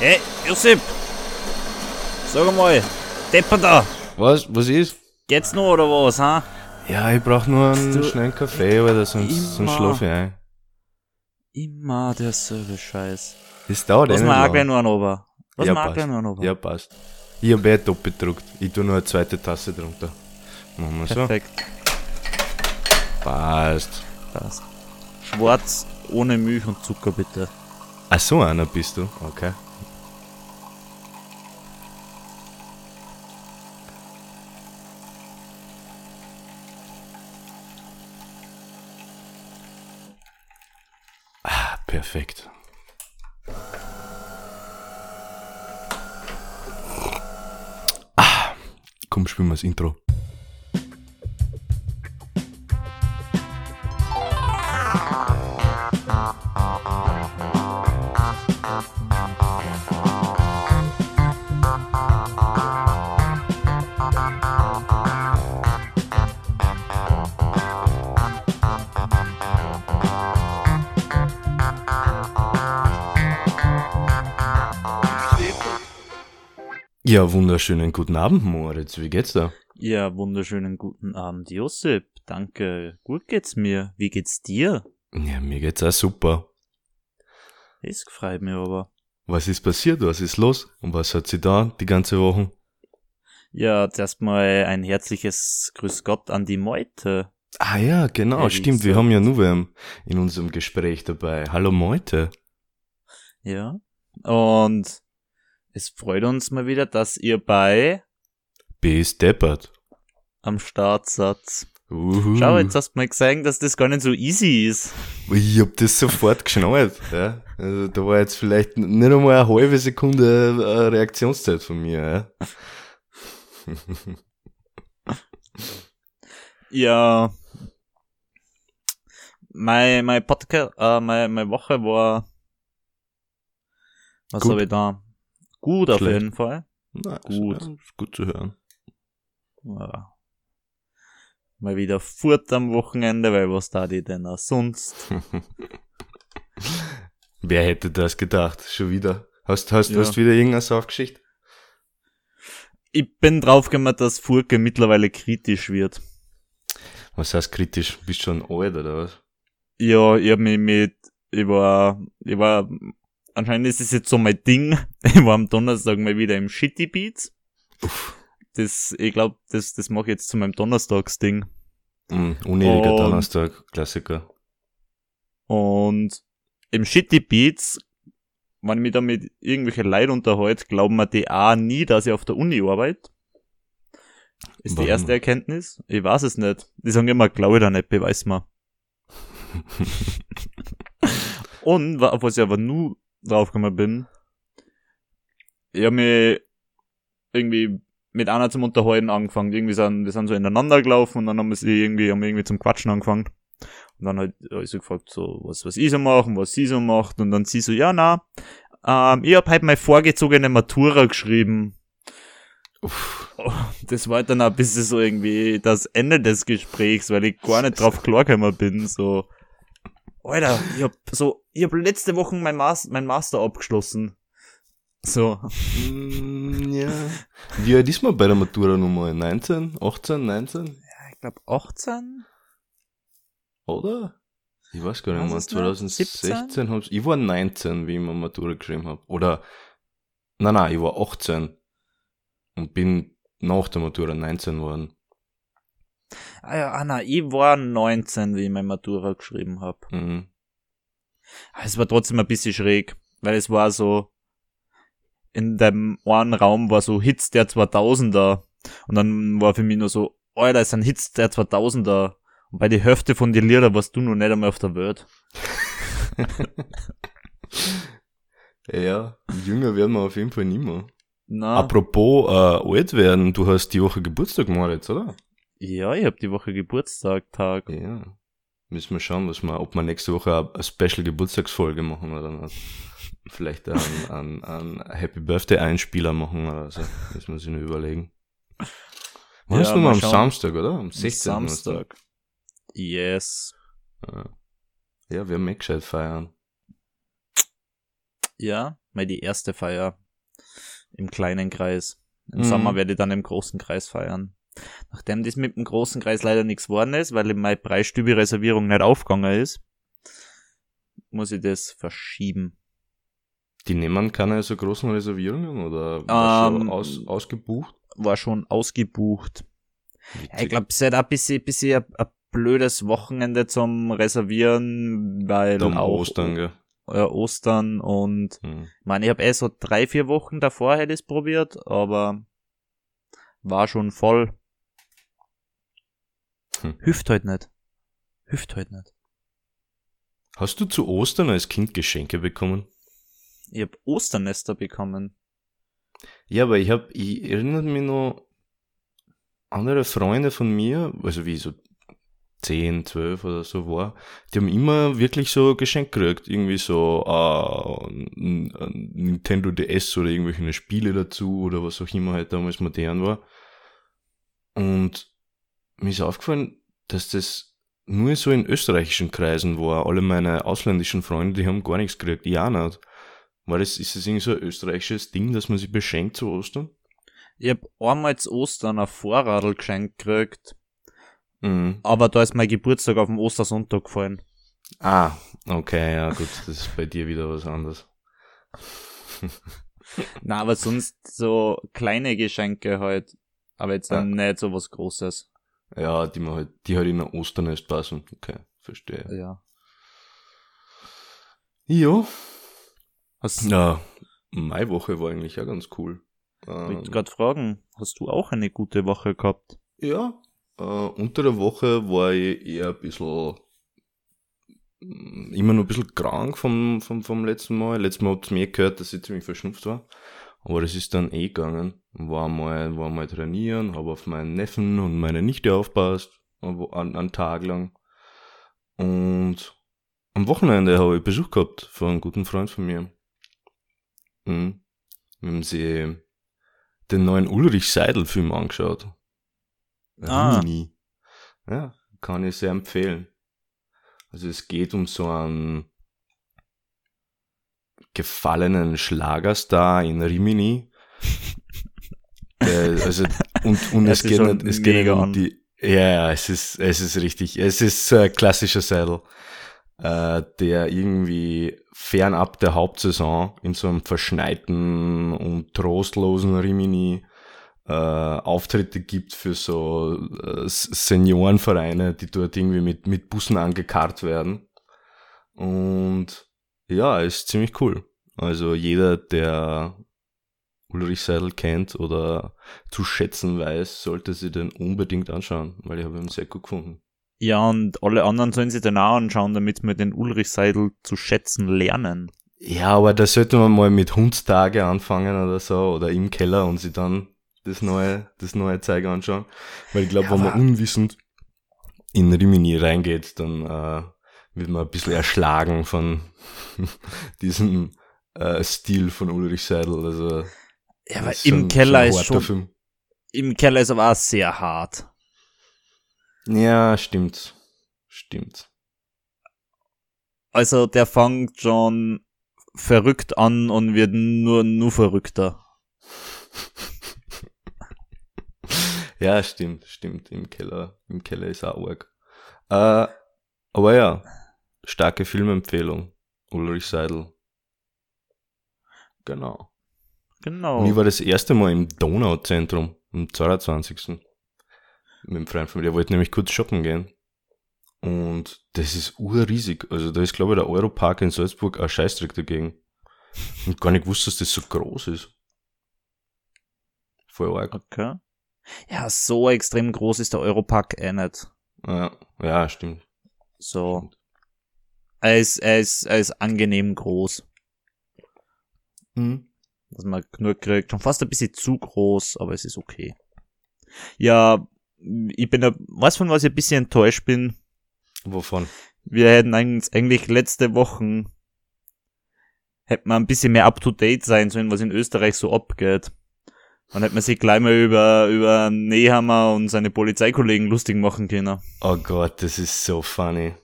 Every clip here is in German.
Hey, Josip! Sag mal, Depper da! Was? Was ist? Geht's noch oder was, ha? Ja, ich brauch nur einen schnellen Kaffee, oder sonst, sonst Immer. schlaf ich ein. Immer derselbe Scheiß. Das dauert eh mal auch gleich noch ober. Lass Ja, mal auch gleich noch ober. Ja, passt. Ich hab eh doppelt gedruckt. Ich tu nur eine zweite Tasse drunter. Machen wir so. Perfekt. Passt. Passt. Schwarz, ohne Milch und Zucker bitte. Ach, so einer bist du. Okay. Ah, perfekt. Ah, komm, spielen wir das Intro. Ja, wunderschönen guten Abend, Moritz. Wie geht's da? Ja, wunderschönen guten Abend, Josip. Danke. Gut geht's mir. Wie geht's dir? Ja, mir geht's auch super. Das gefreut mir aber. Was ist passiert? Was ist los? Und was hat sie da die ganze Woche? Ja, zuerst mal ein herzliches Grüß Gott an die Meute. Ah ja, genau, Ja, stimmt. Wir haben ja nur wen in unserem Gespräch dabei. Hallo Meute. Ja. Und es freut uns mal wieder, dass ihr bei B deppert. am Start seid. Uhu. Schau, jetzt hast du mal gesagt, dass das gar nicht so easy ist. Ich hab das sofort geschnallt. Ja? Also, da war jetzt vielleicht nicht einmal eine halbe Sekunde äh, Reaktionszeit von mir. Ja? Ja. Mein, mein Podcast, äh, meine, meine Woche war, was habe ich da? Gut auf Schlecht. jeden Fall. Na, Gut. Ist gut zu hören. Ja. Mal wieder fort am Wochenende, weil was da die denn auch sonst? Wer hätte das gedacht? Schon wieder. Hast, hast, Ja. hast wieder irgendeine Saufgeschichte? Ich bin draufgekommen, dass Furke mittlerweile kritisch wird. Was heißt kritisch? Bist schon alt oder was? Ja, ich hab mich mit, ich war, ich war, anscheinend ist es jetzt so mein Ding. Ich war am Donnerstag mal wieder im Shitty Beats. Das, ich glaube, das, das mache ich jetzt zu meinem Donnerstagsding. Mm, unnötiger Donnerstag, Klassiker. Und im Shitty Beats, wenn ich mich da mit irgendwelchen Leuten unterhalte, glauben mir die auch nie, dass ich auf der Uni arbeite. Ist Warum? die erste Erkenntnis? Ich weiß es nicht. Die sagen immer, glaube ich da nicht, beweis mal. Und, was ich aber nur draufgekommen bin, ich habe mich irgendwie mit einer zum Unterhalten angefangen. Irgendwie sind, wir sind so ineinander gelaufen und dann haben wir sie irgendwie, haben wir irgendwie zum Quatschen angefangen. Und dann halt, hab ich so gefragt, so, was, was ich so mache und was sie so macht. Und dann sie so, ja, na, ähm, ich hab halt meine vorgezogene Matura geschrieben. Uff. Oh, das war dann ein bisschen so irgendwie das Ende des Gesprächs, weil ich gar nicht drauf klargekommen bin, so. Alter, ich hab so, ich hab letzte Woche mein, Mas mein Master abgeschlossen. So. Mm, ja. Wie alt ist man bei der Matura nochmal? 19? 18? 19? Ich glaube 18? Oder? Ich weiß gar nicht mehr. es nicht. 2016 hab's, ich war 19, wie ich mir Matura geschrieben hab. Oder, nein, nein, ich war 18. Und bin nach der Matura 19 geworden. Ah ja, Anna, ich war 19, wie ich meine Matura geschrieben hab. Mhm. Es war trotzdem ein bisschen schräg, weil es war so, in dem einen Raum war so Hits der 2000er und dann war für mich nur so, Alter, es sind Hits der 2000er und bei die Hälfte von den Lieder warst du noch nicht einmal auf der Welt. Ja, jünger werden wir auf jeden Fall nicht mehr. Na, Apropos äh, alt werden, du hast die Woche Geburtstag Moritz, oder? Ja, ich hab die Woche Geburtstag, Tag. Ja. Müssen wir schauen, was wir, ob wir nächste Woche eine- Special Geburtstagsfolge machen oder nicht. Vielleicht einen, einen, einen Happy Birthday Einspieler machen oder so. Müssen wir sich nur überlegen. Wann Ja, ist nochmal mal am schauen. Samstag, oder? Am 16. Samstag. Yes. Ja. ja, wir haben eh gescheit feiern. Ja, mal die erste Feier im kleinen Kreis. Im Mhm. Sommer werde ich dann im großen Kreis feiern. Nachdem das mit dem großen Kreis leider nichts geworden ist, weil meine Preisstübe-Reservierung nicht aufgegangen ist, muss ich das verschieben. Die nehmen keine so großen Reservierungen oder war Ähm, schon aus, ausgebucht? War schon ausgebucht. Ja, ich Witzig. glaube, es ist ein bisschen, bisschen ein, blödes Wochenende zum Reservieren, weil Um auch Ostern, gell? äh, Ostern und Hm. ich meine, ich habe eh so drei, vier Wochen davor hätte ich es probiert, aber war schon voll. Hm. Hüft halt nicht. Hüft halt nicht. Hast du zu Ostern als Kind Geschenke bekommen? Ich hab Osternester bekommen. Ja, aber ich hab, ich erinnere mich noch, andere Freunde von mir, also wie so 10, 12 oder so war, die haben immer wirklich so Geschenk gekriegt. Irgendwie so äh, Nintendo DS oder irgendwelche Spiele dazu oder was auch immer halt damals modern war. Und mir ist aufgefallen, dass das nur so in österreichischen Kreisen war. Alle meine ausländischen Freunde, die haben gar nichts gekriegt. Auch nicht. War das, ist das irgendwie so ein österreichisches Ding, dass man sich beschenkt zu Ostern? Ich hab einmal zu Ostern ein Vorradl geschenkt gekriegt, Mhm. aber da ist mein Geburtstag auf dem Ostersonntag gefallen. Ah, okay, ja gut, das ist bei dir wieder was anderes. Na, aber sonst so kleine Geschenke halt. Aber jetzt dann nicht so was Großes. Ja, die man halt, die halt in ein Osternest passen. Okay, verstehe. Ja. Ja. Hast Ja, Maiwoche war eigentlich auch ganz cool. Ich Ähm, wollte gerade fragen, hast du auch eine gute Woche gehabt? Ja, äh, unter der Woche war ich eher ein bisschen, mm, immer noch ein bisschen krank vom, vom, vom letzten Mal. Letztes Mal habt ihr mir gehört, dass ich ziemlich verschnupft war. Aber das ist dann eh gegangen. War mal, war mal trainieren, habe auf meinen Neffen und meine Nichte aufpasst, an, einen Tag lang. Und am Wochenende habe ich Besuch gehabt von einem guten Freund von mir. Mhm. Wir haben sie den neuen Ulrich Seidel-Film angeschaut. Ah. Rimini. Ja, kann ich sehr empfehlen. Also es geht um so einen gefallenen Schlagerstar in Rimini. Also, und, und es geht nicht, es geht nicht um die, ja, ja, es ist, es ist richtig, es ist ein klassischer Seidel, äh, der irgendwie fernab der Hauptsaison in so einem verschneiten und trostlosen Rimini äh, Auftritte gibt für so äh, Seniorenvereine, die dort irgendwie mit, mit Bussen angekarrt werden. Und ja, ist ziemlich cool. Also jeder, der Ulrich Seidel kennt oder zu schätzen weiß, sollte sich den unbedingt anschauen, weil ich habe ihn sehr gut gefunden. Ja, und alle anderen sollen sich den auch anschauen, damit wir den Ulrich Seidel zu schätzen lernen. Ja, aber da sollte man mal mit Hundstage anfangen oder so oder im Keller und sich dann das neue, das neue Zeug anschauen. Weil ich glaube, Ja, wenn man unwissend in Rimini reingeht, dann äh, wird man ein bisschen erschlagen von diesem äh, Stil von Ulrich Seidel. Also Ja, aber im Keller ist schon, Film. im Keller ist aber auch sehr hart. Ja, stimmt. Stimmt. Also der fängt schon verrückt an und wird nur, nur verrückter. Ja, stimmt, stimmt. Im Keller, im Keller ist auch arg. Äh, aber ja, starke Filmempfehlung. Ulrich Seidel. Genau. Genau. Und ich war das erste Mal im Donauzentrum am 22. Mit dem Freund von mir. Der wollte nämlich kurz shoppen gehen. Und das ist urriesig. Also da ist, glaube ich, der Europark in Salzburg ein Scheißdreck dagegen. Und gar nicht gewusst, dass das so groß ist. Voll arg. Okay. Ja, so extrem groß ist der Europark eh nicht. Ja, ja, stimmt. So. Er ist, er ist, er ist angenehm groß. Mhm. Dass man genug kriegt. Schon fast ein bisschen zu groß, aber es ist okay. Ja, ich bin, weiß von was ich ein bisschen enttäuscht bin. Wovon? Wir hätten eigentlich, letzte Wochen hätten wir ein bisschen mehr up to date sein sollen, was in Österreich so abgeht. Dann hätte man sich gleich mal über, über Nehammer und seine Polizeikollegen lustig machen können. Oh Gott, das ist so funny.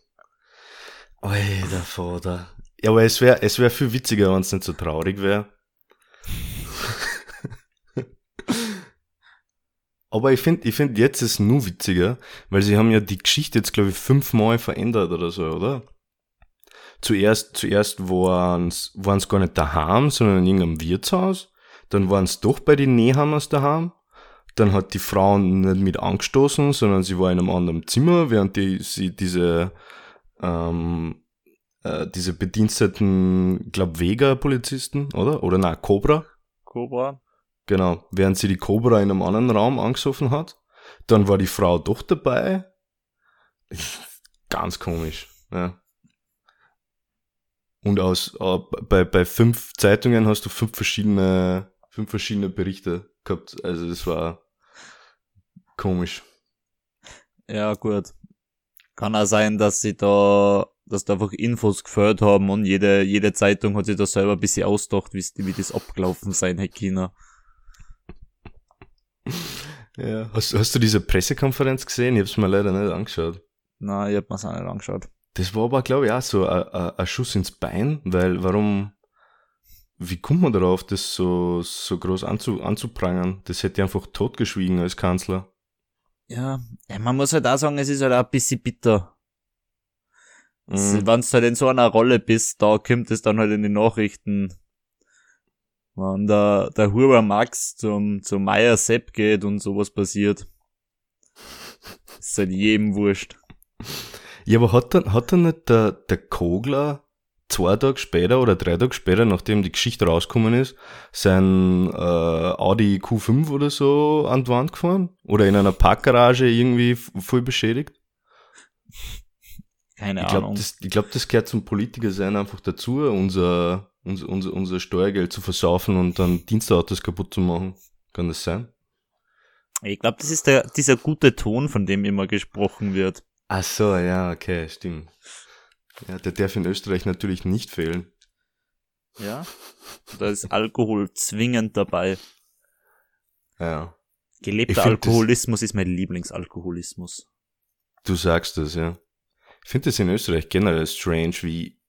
Alter Vater. Ja, aber es wäre es wär viel witziger, wenn es nicht so traurig wäre. Aber ich finde, ich find, jetzt ist es nur witziger, weil sie haben ja die Geschichte jetzt, glaube ich, fünfmal verändert oder so, oder? Zuerst, zuerst waren es gar nicht daheim, sondern in irgendeinem Wirtshaus. Dann waren es doch bei den Nehammers daheim. Dann hat die Frau nicht mit angestoßen, sondern sie war in einem anderen Zimmer, während die, sie diese, ähm, äh, diese Bediensteten, glaub Vega-Polizisten, oder? Oder na Cobra. Cobra. Genau, während sie die Cobra in einem anderen Raum angesoffen hat. Dann war die Frau doch dabei. Ganz komisch, ja. Und aus, äh, bei, bei fünf Zeitungen hast du fünf verschiedene, fünf verschiedene Berichte gehabt. Also das war komisch. Ja, gut. Kann auch sein, dass sie da, dass da einfach Infos geführt haben und jede, jede Zeitung hat sich da selber ein bisschen ausgedacht, wie, wie das abgelaufen sein hätte China. Ja, hast, hast du diese Pressekonferenz gesehen? Ich hab's mir leider nicht angeschaut. Nein, ich hab mir's auch nicht angeschaut. Das war aber, glaube ich, auch so ein Schuss ins Bein, weil warum, wie kommt man darauf, das so, so groß anzu, anzuprangern? Das hätte einfach totgeschwiegen als Kanzler. Ja, man muss halt auch sagen, es ist halt auch ein bisschen bitter. Mhm. Wenn du halt in so einer Rolle bist, da kommt es dann halt in die Nachrichten. Wenn der, der Huber Max zum, zum Meier Sepp geht und sowas passiert. ist halt jedem wurscht. Ja, aber hat dann, hat dann nicht der, der Kogler zwei Tage später oder drei Tage später, nachdem die Geschichte rausgekommen ist, sein äh, Audi Q5 oder so an die Wand gefahren? Oder in einer Parkgarage irgendwie voll beschädigt? Keine ich glaub, Ahnung. Das, ich glaube, das gehört zum Politiker sein einfach dazu, unser, unser, unser, unser Steuergeld zu versaufen und dann Dienstautos kaputt zu machen. Kann das sein? Ich glaube, das ist der, dieser gute Ton, von dem immer gesprochen wird. Ach so, ja, okay, stimmt. Ja, der darf in Österreich natürlich nicht fehlen. Ja, da ist Alkohol zwingend dabei. Ja. Gelebter Alkoholismus ist mein Lieblingsalkoholismus. Du sagst es, ja. Ich finde es in Österreich generell strange, wie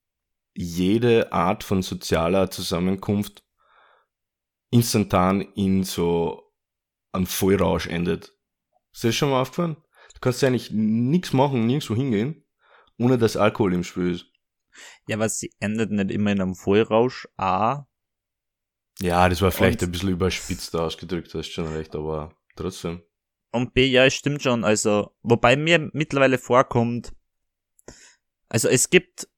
jede Art von sozialer Zusammenkunft instantan in so einem Vollrausch endet. Ist das schon mal aufgefallen? Du kannst ja eigentlich nichts machen, nirgendwo hingehen, ohne dass Alkohol im Spiel ist. Ja, was sie endet nicht immer in einem Vollrausch, A. Ja, das war vielleicht ein bisschen überspitzt ausgedrückt, hast schon recht, aber trotzdem. Und B, ja, es stimmt schon, also, wobei mir mittlerweile vorkommt, also es gibt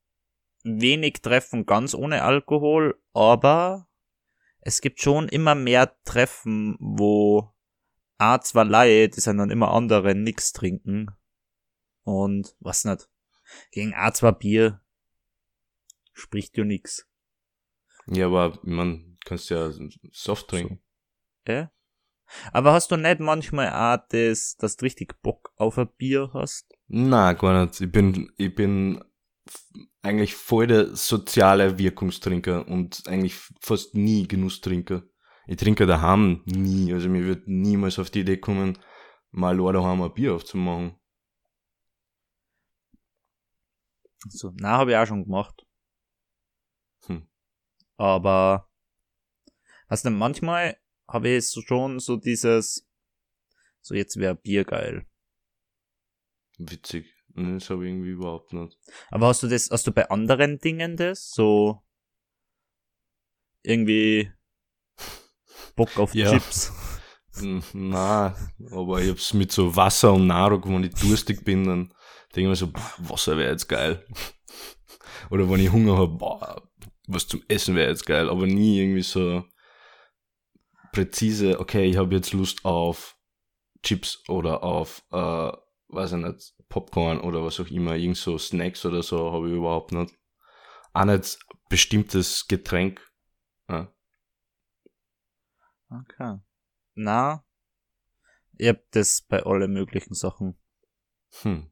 wenig Treffen ganz ohne Alkohol, aber es gibt schon immer mehr Treffen, wo A, zwar Leute, die sind dann immer andere, nix trinken. Und, was nicht. Gegen A, zwar Bier spricht ja nix. Ja, aber man kannst ja Soft trinken. So. Ja? Aber hast du nicht manchmal auch das, dass du richtig Bock auf ein Bier hast? Na, gar nicht. Ich bin, ich bin eigentlich voll der soziale Wirkungstrinker und eigentlich fast nie Genusstrinker. Ich trinke daheim nie, also mir wird niemals auf die Idee kommen, mal daheim ein Bier aufzumachen. So, na, habe ich auch schon gemacht. Hm. Aber, was denn, manchmal habe ich schon so dieses, so jetzt wäre Bier geil. Witzig. Das habe ich irgendwie überhaupt nicht. Aber hast du das, hast du bei anderen Dingen das? So, irgendwie, Bock auf ja. Chips. Na, aber ich hab's mit so Wasser und Nahrung, wenn ich durstig bin, dann denke ich mir so, Wasser wäre jetzt geil. Oder wenn ich Hunger habe, boah, was zum Essen wäre jetzt geil, aber nie irgendwie so präzise, okay, ich habe jetzt Lust auf Chips oder auf, äh, weiß ich nicht, Popcorn oder was auch immer, irgend so Snacks oder so habe ich überhaupt nicht. Auch nicht bestimmtes Getränk. Ja. Okay. Na, ich hab das bei allen möglichen Sachen. Hm.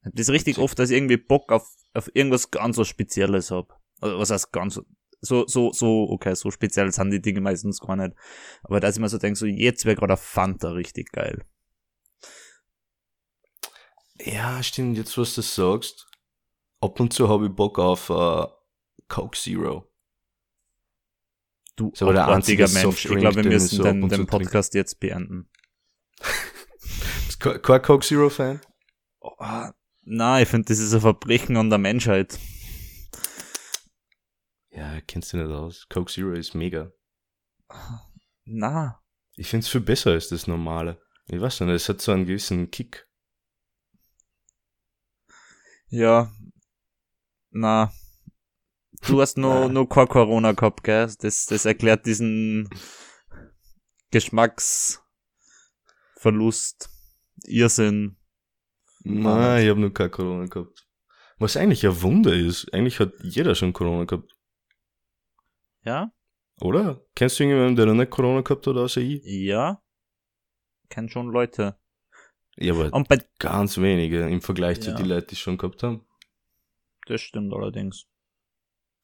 Ich hab das richtig oft, dass ich irgendwie Bock auf, auf irgendwas ganz was Spezielles hab. Also, was heißt ganz, so, so, so, okay, so speziell sind die Dinge meistens gar nicht. Aber dass ich mir so denke, so jetzt wäre gerade Fanta richtig geil. Ja, stimmt, jetzt was du sagst. ab und zu habe ich Bock auf uh, Coke Zero. Du aber der einzige Mensch. Ich glaube, wir müssen so den, den Podcast jetzt beenden. Bist kein Coke Zero Fan? Oh, na, ich finde, das ist ein Verbrechen an der Menschheit. Ja, kennst du nicht aus. Coke Zero ist mega. Na, Ich find's viel besser als das normale. Ich weiß nicht, es hat so einen gewissen Kick. Ja, na. Du hast nur, Na. nur kein Corona gehabt, gell? Das, das erklärt diesen Geschmacksverlust, Irrsinn. Nein, ich habe nur kein Corona gehabt. Was eigentlich ein Wunder ist. Eigentlich hat jeder schon Corona gehabt. Ja? Oder? Kennst du irgendjemanden, der noch nicht Corona gehabt hat, außer ich? Ja. Kennt schon Leute. Ja, aber Und bei, ganz wenige im Vergleich zu Ja. den Leuten, die es schon gehabt haben. das stimmt allerdings.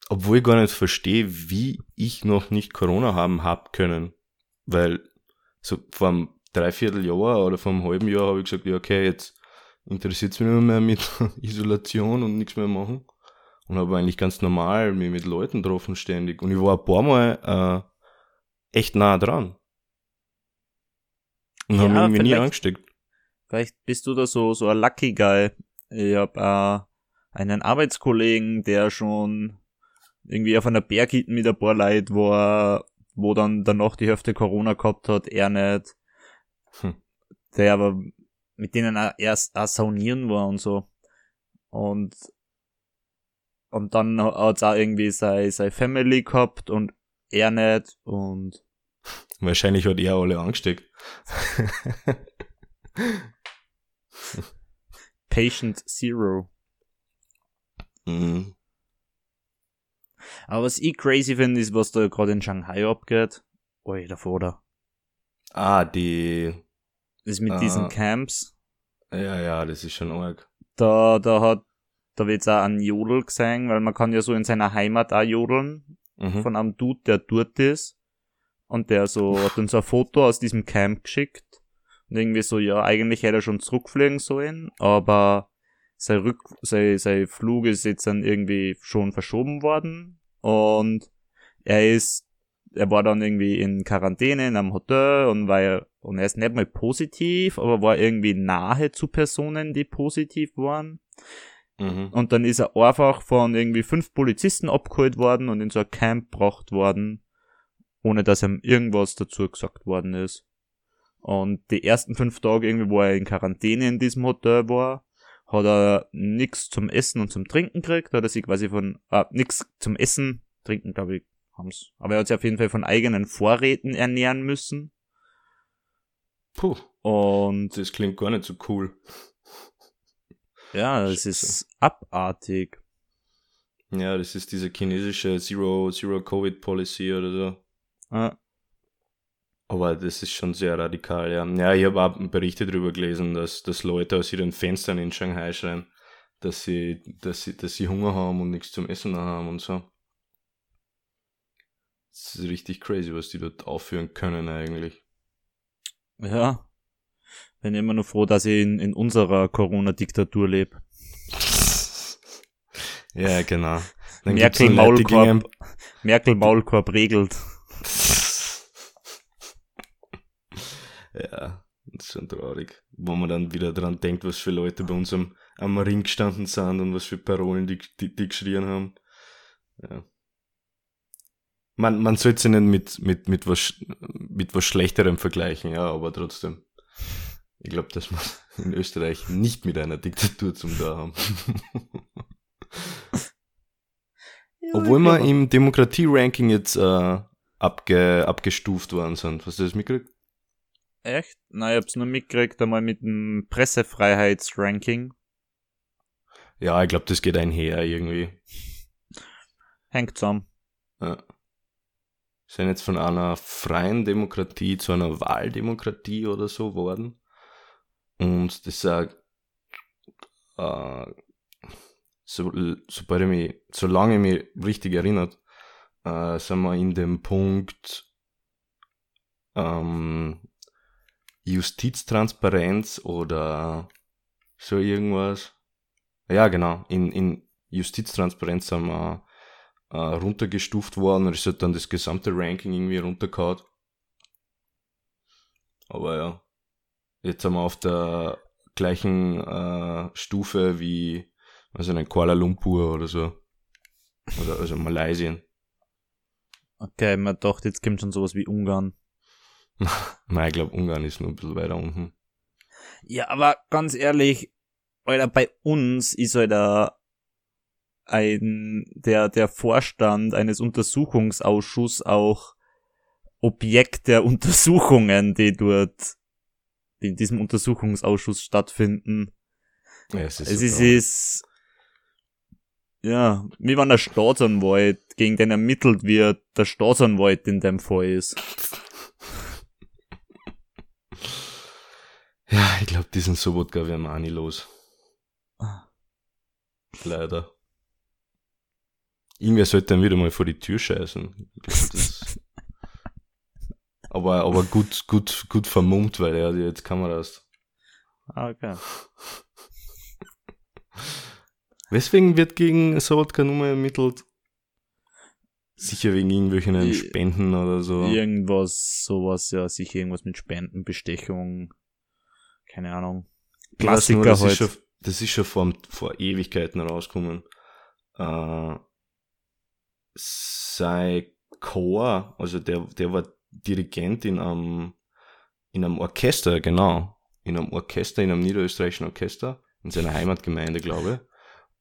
Obwohl ich gar nicht verstehe, wie ich noch nicht Corona haben hab können. Weil so vor einem Dreivierteljahr oder vor einem halben Jahr habe ich gesagt, ja okay, jetzt interessiert es mich nicht mehr mit Isolation und nichts mehr machen. Und habe eigentlich ganz normal mich mit Leuten getroffen ständig. Und ich war ein paar Mal äh, echt nah dran. Und habe Ja, mich irgendwie nie angesteckt. Vielleicht bist du da so, so ein Lucky Guy. Ich hab äh, einen Arbeitskollegen, der schon irgendwie auf einer Berghütte mit ein paar Leuten war, wo dann danach die Hälfte Corona gehabt hat, er nicht. Hm. Der aber mit denen auch erst auch saunieren war und so. Und und dann hat's auch irgendwie sein, sein Family gehabt und er nicht und Wahrscheinlich hat er alle angesteckt. Patient Zero. mhm. Aber was ich crazy finde, ist, was da gerade in Shanghai abgeht. Alter, Vater. Ah, die. Das mit Ah. diesen Camps. Ja, ja, das ist schon arg. Da, da hat, da wird's auch ein Jodel gesehen, weil man kann ja so in seiner Heimat auch jodeln. Mhm. Von einem Dude, der dort ist. Und der so, hat uns ein Foto aus diesem Camp geschickt. Und irgendwie so, ja, eigentlich hätte er schon zurückfliegen sollen, aber sein Rück, sein, sein Flug ist jetzt dann irgendwie schon verschoben worden. Und er ist, er war dann irgendwie in Quarantäne in einem Hotel und war, er- und er ist nicht mal positiv, aber war irgendwie nahe zu Personen, die positiv waren. Mhm. Und dann ist er einfach von irgendwie fünf Polizisten abgeholt worden und in so ein Camp gebracht worden, ohne dass ihm irgendwas dazu gesagt worden ist. Und die ersten fünf Tage irgendwie, wo er in Quarantäne in diesem Hotel war, hat er nix zum Essen und zum Trinken gekriegt, hat er sich quasi von, äh, nix zum Essen, Trinken, glaube ich, haben's. Aber er hat sich auf jeden Fall von eigenen Vorräten ernähren müssen. Puh, Und das klingt gar nicht so cool. ja, es Scheiße. ist abartig. Ja, das ist diese chinesische Zero, Zero Covid Policy oder so. Äh, Aber das ist schon sehr radikal, ja. Ja, ich habe auch Berichte darüber gelesen, dass, dass Leute aus ihren Fenstern in Shanghai schreien, dass sie, dass sie, dass sie Hunger haben und nichts zum Essen haben und so. Das ist richtig crazy, was die dort aufführen können eigentlich. Ja. Bin immer nur froh, dass ich in, in unserer Corona-Diktatur lebe. Ja, genau. Merkel Maulkorb, Merkel Maulkorb regelt. Ja, das ist schon traurig. Wo man dann wieder dran denkt, was für Leute bei uns am, am Ring gestanden sind und was für Parolen die, die, die geschrien haben. Ja. Man, man sollte sie nicht mit, mit, mit, was, mit was Schlechterem vergleichen, ja, aber trotzdem. Ich glaube, dass wir in Österreich nicht mit einer Diktatur zum da haben. Obwohl wir im Demokratie-Ranking jetzt äh, abge, abgestuft worden sind. Hast du das mitgekriegt? Echt? Na, ich hab's nur mitgekriegt, einmal mit dem Pressefreiheitsranking. Ja, ich glaube, das geht einher irgendwie. Hängt zusammen. Ja. Sind jetzt von einer freien Demokratie zu einer Wahldemokratie oder so worden. Und das sagt, äh, so, sobald ich mich, solange ich mich richtig erinnert, äh, sind wir in dem Punkt ähm, Justiztransparenz oder so irgendwas. Ja, genau. In, in Justiztransparenz sind wir äh, runtergestuft worden und ist halt dann das gesamte Ranking irgendwie runtergehauen. Aber ja, jetzt sind wir auf der gleichen äh, Stufe wie, also in Kuala Lumpur oder so. Oder also Malaysien. Okay, man dachte, jetzt kommt schon sowas wie Ungarn. Nein, ich glaube, Ungarn ist nur ein bisschen weiter unten. Ja, aber ganz ehrlich, Alter, bei uns ist halt ein, der, der Vorstand eines Untersuchungsausschusses auch Objekt der Untersuchungen, die dort in diesem Untersuchungsausschuss stattfinden. Ja, es ist, Es ist, ist ja, wie wenn der Staatsanwalt, gegen den ermittelt wird, der Staatsanwalt in dem Fall ist. Ja, ich glaube, diesen Sobotka werden wir auch nie los. Leider. Irgendwer sollte dann wieder mal vor die Tür scheißen. Das aber, aber gut, gut, gut vermummt, weil er jetzt Kameras. Ah, okay. Weswegen wird gegen Sobotka nur mal ermittelt? Sicher wegen irgendwelchen I- Spenden oder so. Irgendwas, sowas, ja, sicher irgendwas mit Spenden, Bestechung, keine Ahnung. Weiß nur, Klassiker das halt. Ist schon, das ist schon vor, vor Ewigkeiten rausgekommen. Äh, sein Chor, also der, der war Dirigent in einem, in einem Orchester, genau. In einem Orchester, in einem niederösterreichischen Orchester, in seiner Heimatgemeinde, glaube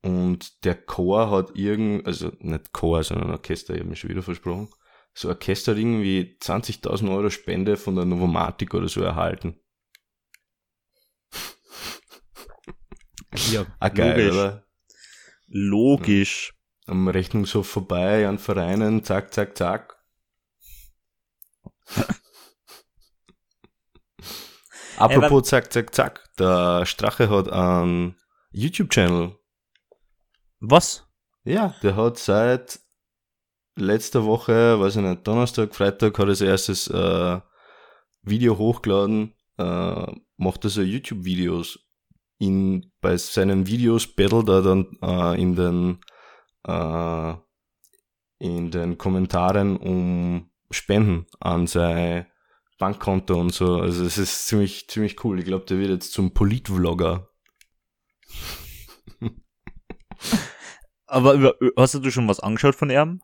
ich. Und der Chor hat irgend, also nicht Chor, sondern Orchester, ich habe mich schon wieder versprochen. So Orchester hat irgendwie 20.000 Euro Spende von der Novomatic oder so erhalten. Ja, Ah, geil, logisch. oder? Logisch. am Rechnungshof vorbei, an Vereinen, zack, zack, zack. Apropos zack, zack, zack, der Strache hat einen YouTube-Channel. Was? Ja, der hat seit letzter Woche, weiß ich nicht, Donnerstag, Freitag hat er sein erstes äh, Video hochgeladen, äh, macht er so YouTube-Videos. In, bei seinen Videos battelt er dann äh, in den äh, in den Kommentaren um Spenden an sein Bankkonto und so. Also es ist ziemlich, ziemlich cool. Ich glaube, der wird jetzt zum Politvlogger. Aber hast du schon was angeschaut von ihm?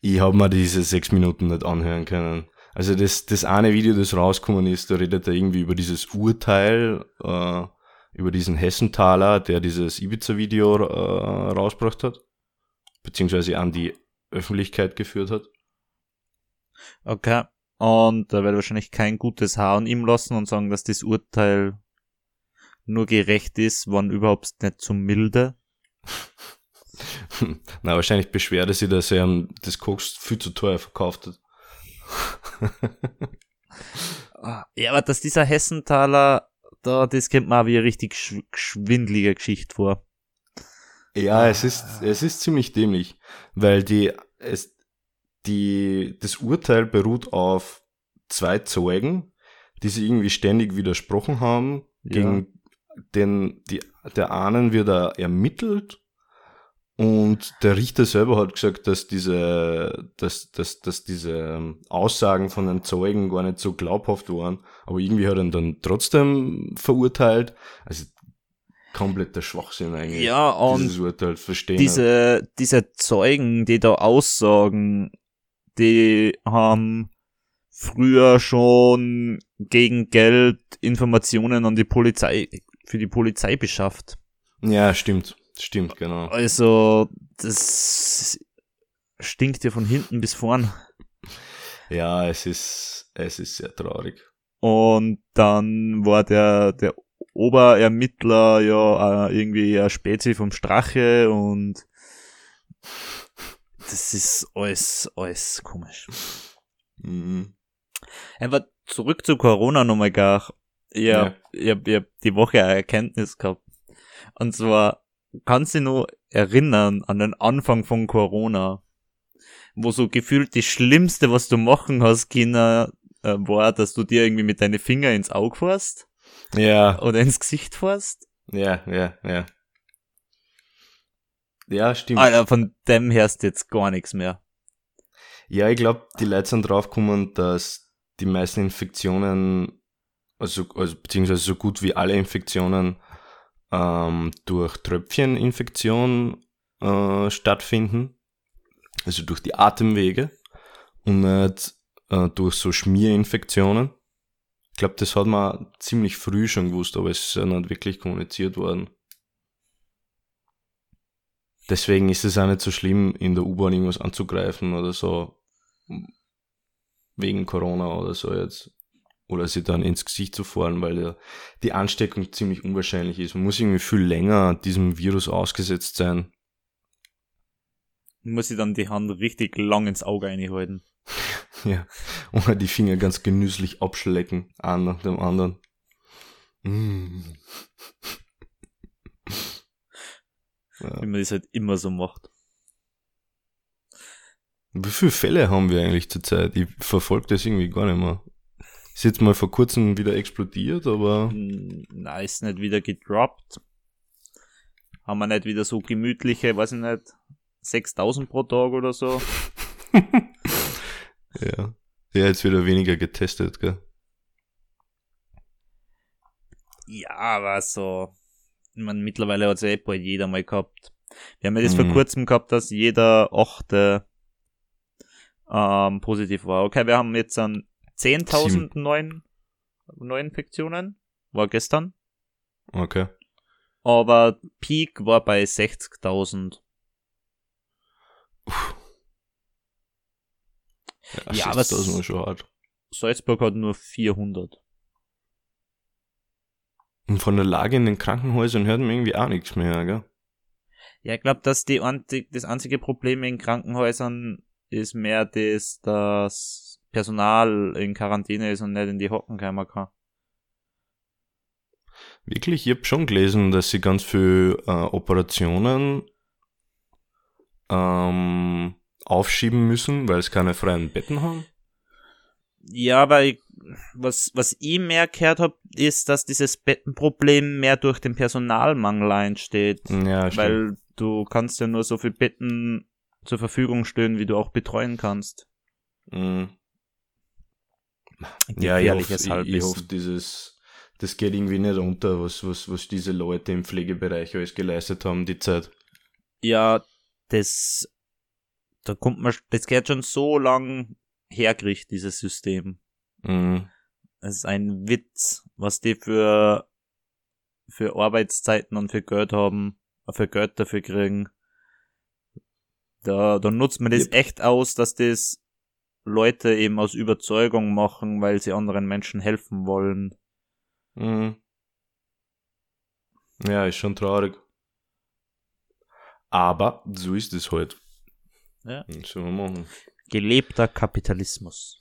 Ich habe mir diese sechs Minuten nicht anhören können. Also das, das eine Video, das rausgekommen ist, da redet er irgendwie über dieses Urteil, äh, über diesen Hessenthaler, der dieses Ibiza-Video äh, rausgebracht hat, beziehungsweise an die Öffentlichkeit geführt hat. Okay. Und da wird wahrscheinlich kein gutes Haar an ihm lassen und sagen, dass das Urteil nur gerecht ist, wann überhaupt nicht zum Milde. Na, wahrscheinlich beschwert er sich, dass er das Koks viel zu teuer verkauft hat. Ah, Ja, aber dass dieser Hessenthaler, da, das kommt mir auch wie eine richtig schw- schwindlige Geschichte vor. Ja, es ist, es ist ziemlich dämlich, weil die, es, die, das Urteil beruht auf zwei Zeugen, die sich irgendwie ständig widersprochen haben. Ja. Gegen den, die, der einen wird er ermittelt und der Richter selber hat gesagt, dass diese, dass, dass, dass diese Aussagen von den Zeugen gar nicht so glaubhaft waren, aber irgendwie hat er ihn dann trotzdem verurteilt. Also kompletter Schwachsinn eigentlich Ja, und dieses Urteil verstehen. diese, diese Zeugen, die da aussagen, die haben früher schon gegen Geld Informationen an die Polizei, für die Polizei beschafft. Ja, stimmt. Stimmt, genau. Also, das stinkt ja von hinten bis vorn. Ja, es ist, es ist sehr traurig. Und dann war der, der Oberermittler ja äh, irgendwie ein Spezi vom Strache und das ist alles, alles komisch. Mhm. Aber zurück zu Corona nochmal gar. Ich Ja. ich hab, ich hab die Woche eine Erkenntnis gehabt. Und zwar, kannst du dich noch erinnern an den Anfang von Corona, wo so gefühlt das Schlimmste, was du machen hast, Kinder, äh, war, dass du dir irgendwie mit deinen Finger ins Auge fährst Ja, oder ins Gesicht fährst? ja, ja, ja. Ja, stimmt. Alter, von dem hörst jetzt gar nichts mehr. Ja, ich glaube, die Leute sind draufgekommen, dass die meisten Infektionen, also, also beziehungsweise so gut wie alle Infektionen ähm, durch Tröpfcheninfektion äh, stattfinden, also durch die Atemwege und nicht äh, durch so Schmierinfektionen. Ich glaube, das hat man ziemlich früh schon gewusst, aber es ist ja nicht wirklich kommuniziert worden. Deswegen ist es auch nicht so schlimm, in der U-Bahn irgendwas anzugreifen oder so. Wegen Corona oder so jetzt. Oder sie dann ins Gesicht zu fahren, weil ja die Ansteckung ziemlich unwahrscheinlich ist. Man muss irgendwie viel länger diesem Virus ausgesetzt sein. Muss ich dann die Hand richtig lang ins Auge einhalten. ja. Und die Finger ganz genüsslich abschlecken, einen nach dem anderen. Mm. Ja. Wie man das halt immer so macht. Wie viele Fälle haben wir eigentlich zurzeit? Ich verfolge das irgendwie gar nicht mehr. Ist jetzt mal vor kurzem wieder explodiert, aber. Hm, na, ist nicht wieder gedroppt. Haben wir nicht wieder so gemütliche, weiß ich nicht, 6000 pro Tag oder so. ja. Ja, jetzt wieder weniger getestet, gell? Ja, aber so, ich meine, mittlerweile hat es ja eh bald jeder mal gehabt. Wir haben ja das mhm. vor kurzem gehabt, dass jeder achte ähm, positiv war. Okay, wir haben jetzt an 10.000 neuen Neuinfektionen. War gestern. Okay. Aber Peak war bei 60.000. Ja, ja aber schon hart. Salzburg hat nur 400. Und von der Lage in den Krankenhäusern hört man irgendwie auch nichts mehr, gell? Ja, ich glaube, dass die, das einzige Problem in Krankenhäusern ist mehr das, dass Personal in Quarantäne ist und nicht in die Hockenkämmer kann. Wirklich, ich habe schon gelesen, dass sie ganz viel äh, Operationen ähm, aufschieben müssen, weil es keine freien Betten haben. Ja, aber ich, was, was ich mehr gehört habe, ist, dass dieses Bettenproblem mehr durch den Personalmangel entsteht. Ja, stimmt. Weil du kannst ja nur so viel Betten zur Verfügung stellen, wie du auch betreuen kannst. Mhm. Ja, ich hoffe, ich, ich hoffe, dieses, das geht irgendwie nicht unter, was, was, was diese Leute im Pflegebereich alles geleistet haben, die Zeit. Ja, das, da kommt man, das geht schon so lang herkriegt, dieses System. Mhm. Es ist ein Witz, was die für, für Arbeitszeiten und für Geld haben, für Geld dafür kriegen. Da, da nutzt man das yep. echt aus, dass das Leute eben aus Überzeugung machen, weil sie anderen Menschen helfen wollen. Mhm. Ja, ist schon traurig. Aber so ist es halt. Ja. Was soll man machen? Gelebter Kapitalismus.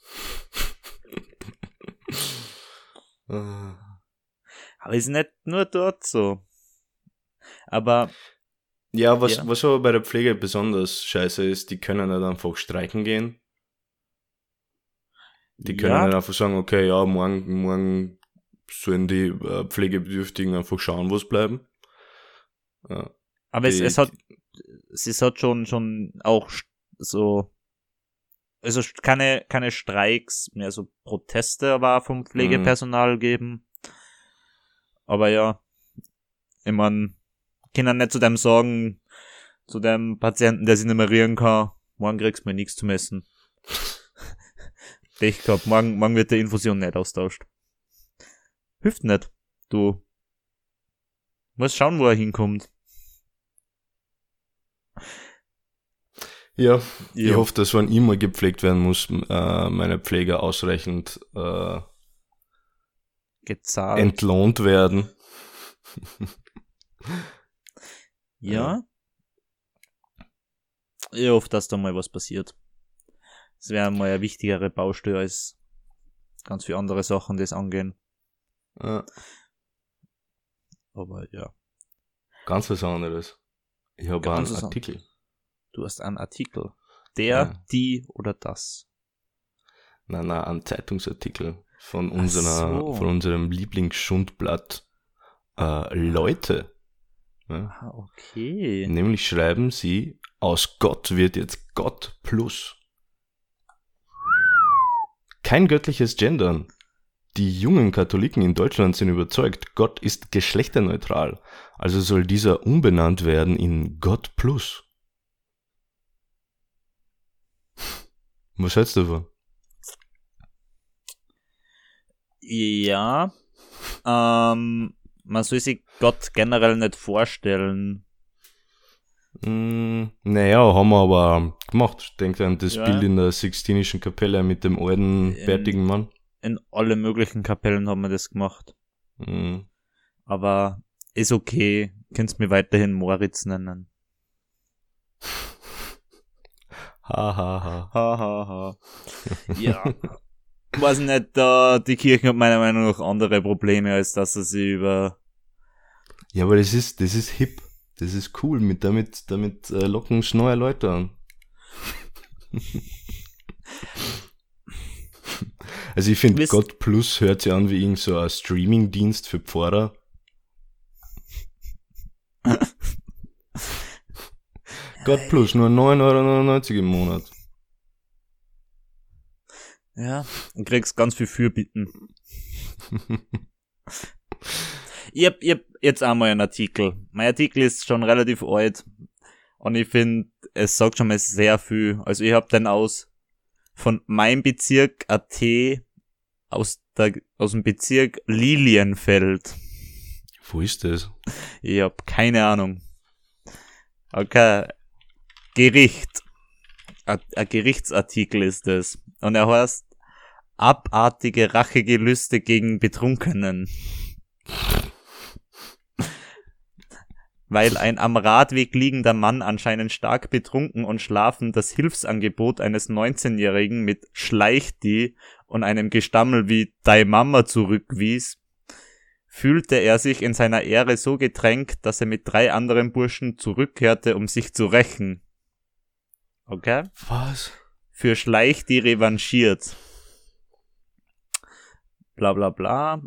aber ist nicht nur dort so. Aber. Ja, was, ja. was aber bei der Pflege besonders scheiße ist, die können nicht einfach streiken gehen. Die können ja. nicht einfach sagen, okay, ja, morgen, morgen sollen die äh, Pflegebedürftigen einfach schauen, wo es bleiben. Ja. Aber die, es, es hat, es hat schon, schon auch so also keine, keine Streiks, mehr so Proteste war vom Pflegepersonal mhm. geben. Aber ja, ich mein, Kinder nicht zu dem sagen, zu dem Patienten, der sich nicht mehr rühren kann, morgen kriegst du mir nichts zu messen. Ich glaub, morgen, morgen wird der Infusion nicht austauscht. Hilft nicht. Du musst schauen, wo er hinkommt. Ja, ich hoffe, dass wenn immer gepflegt werden muss, äh, meine Pfleger ausreichend äh, gezahlt entlohnt werden. ja. Ich hoffe, dass da mal was passiert. Das wäre mal eine wichtigere Baustelle als ganz viele andere Sachen, die es angehen. Ja. Aber ja. Ganz was anderes. Ich habe einen Artikel. Du hast einen Artikel. Der, ja. die oder das? Nein, nein, ein Zeitungsartikel von unserer, so. von unserem Lieblingsschundblatt äh, Leute. Ja. Ah, okay. Nämlich schreiben sie, aus Gott wird jetzt Gott plus. Kein göttliches Gendern. Die jungen Katholiken in Deutschland sind überzeugt, Gott ist geschlechterneutral, also soll dieser umbenannt werden in Gott plus. Was hältst du davon? Ja. Ähm, man soll sich Gott generell nicht vorstellen. Mm, naja, haben wir aber gemacht. Denkt an das Ja. Bild in der Sixtinischen Kapelle mit dem alten, In- bärtigen Mann. In alle möglichen Kapellen haben wir das gemacht. Mm. Aber ist okay. Könntest mir weiterhin Moritz nennen. Ha, ha, ha. Ha, ha, ha. Ja. Weiß nicht, da, die Kirche hat meiner Meinung nach andere Probleme, als dass er sie über, Ja, aber das ist, das ist hip. Das ist cool. Mit damit, damit äh, locken neue Leute an. also ich finde, Gott Plus hört sich an wie irgend so ein Streaming-Dienst für Pfarrer. Gott Plus, nur 9,99 Euro im Monat. ja, und kriegst ganz viel Fürbitten. ich hab, ich hab jetzt einmal einen Artikel. Mein Artikel ist schon relativ alt. Und ich finde, es sagt schon mal sehr viel. Also ich hab den aus von meinem Bezirk AT aus der, aus dem Bezirk Lilienfeld. Wo ist das? Ich hab keine Ahnung. Okay. Gericht. Ein ein Gerichtsartikel ist es. Und er heißt Abartige Rachegelüste gegen Betrunkenen. Weil ein am Radweg liegender Mann anscheinend stark betrunken und schlafen das Hilfsangebot eines 19-Jährigen mit Schleichti und einem Gestammel wie Dei Mama zurückwies, fühlte er sich in seiner Ehre so getränkt, dass er mit drei anderen Burschen zurückkehrte, um sich zu rächen. Okay? Was? Für Schleich die revanchiert. Bla bla bla.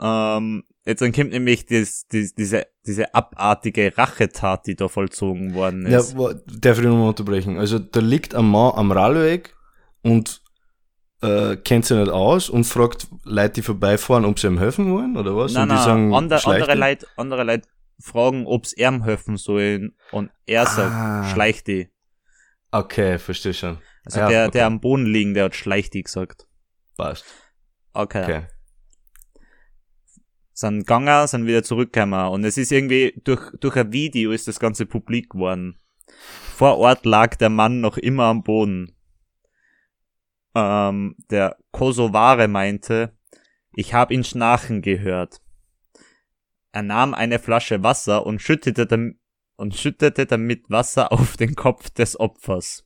Ähm, jetzt dann kommt nämlich das, das, diese, diese abartige Rachetat, die da vollzogen worden Ja, ist. wa- darf ich nochmal unterbrechen? Also da liegt ein Mann am Radweg und äh, kennt sich nicht aus und fragt Leute, die vorbeifahren, ob sie ihm helfen wollen oder was? nein, und die nein, sagen, andere, schleicht andere? Leute, andere Leute fragen, ob's ihm helfen sollen und er Ah. sagt, schleich die. Okay, verstehe schon. Also Ja, der, okay. der am Boden liegen, der hat schleich die gesagt. Passt. Okay. Okay. Sind gegangen, sind wieder zurückgekommen. Und es ist irgendwie, durch, durch ein Video ist das Ganze publik geworden. Vor Ort lag der Mann noch immer am Boden. Ähm, der Kosovare meinte, ich hab ihn schnarchen gehört. Er nahm eine Flasche Wasser und schüttete, dam und schüttete damit Wasser auf den Kopf des Opfers.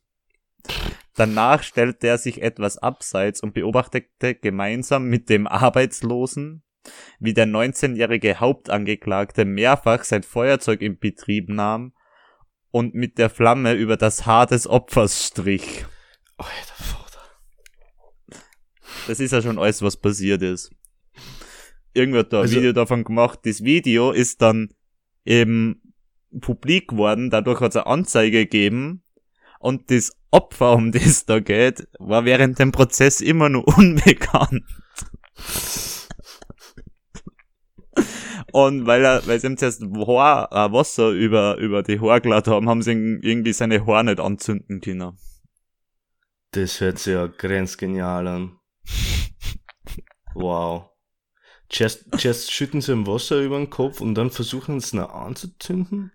Danach stellte er sich etwas abseits und beobachtete gemeinsam mit dem Arbeitslosen, wie der 19-jährige Hauptangeklagte mehrfach sein Feuerzeug in Betrieb nahm und mit der Flamme über das Haar des Opfers strich. Alter Vater. Das ist ja schon alles, was passiert ist. Irgendwer hat da ein Also- Video davon gemacht. Das Video ist dann eben publik geworden, dadurch hat es eine Anzeige gegeben und das Opfer, um das es da geht, war während dem Prozess immer nur unbekannt. Und weil er, weil sie ihm zuerst Haar, äh, Wasser über, über die Haare geladen haben, haben sie irgendwie seine Haare nicht anzünden können. Das hört sich ja grenzgenial an. Wow. Just, just schütten sie im Wasser über den Kopf und dann versuchen es noch anzuzünden?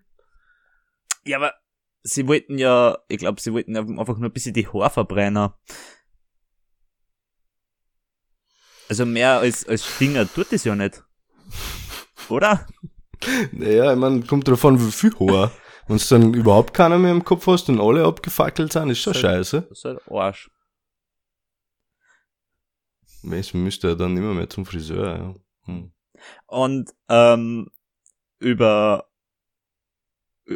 Ja, aber sie wollten ja, ich glaube, sie wollten einfach nur ein bisschen die Haare verbrennen. Also mehr als, als Stinger tut es ja nicht. Oder? Naja, ich meine, kommt drauf an, wie viel Haar. Wenn du dann überhaupt keiner mehr im Kopf hast und alle abgefackelt sind, ist schon So. scheiße. Das ist halt Arsch. Es müsste ja dann immer mehr zum Friseur, ja. Hm. Und ähm, über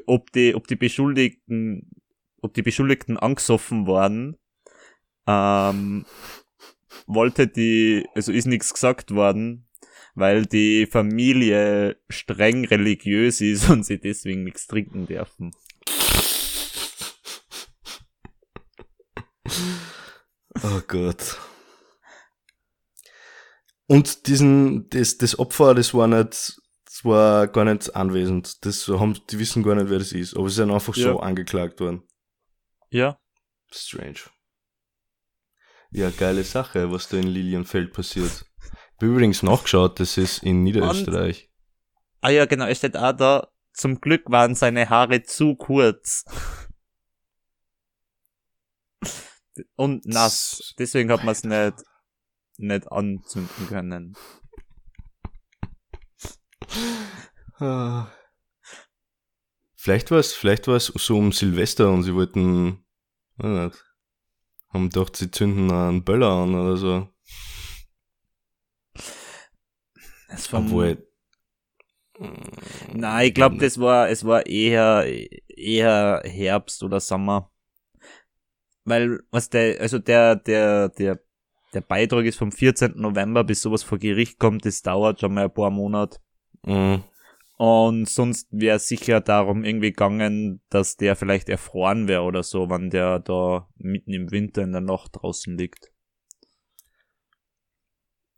ob die, ob die Beschuldigten, ob die Beschuldigten angesoffen waren, ähm, wollte die, also ist nichts gesagt worden, weil die Familie streng religiös ist und sie deswegen nichts trinken dürfen. Oh Gott. Und diesen, das, das Opfer, das war nicht, das war gar nicht anwesend. Das haben, die wissen gar nicht, wer das ist. Aber sie sind einfach Ja. so angeklagt worden. Ja. Strange. Ja, geile Sache, was da in Lilienfeld passiert. Ich hab übrigens nachgeschaut, das ist in Niederösterreich. Ah ja, genau, es steht auch da, zum Glück waren seine Haare zu kurz. Und nass. Deswegen hat man es nicht, nicht anzünden können. Vielleicht war es, vielleicht so um Silvester und sie wollten, weiß nicht, haben gedacht, sie zünden einen Böller an oder so. Das war Obwohl. Nein, ich glaube, das war, es war eher, eher Herbst oder Sommer. Weil, was der, also der, der, der, der Beitrag ist vom 14. November, bis sowas vor Gericht kommt, das dauert schon mal ein paar Monate. Mhm. Und sonst wäre sicher darum irgendwie gegangen, dass der vielleicht erfroren wäre oder so, wenn der da mitten im Winter in der Nacht draußen liegt.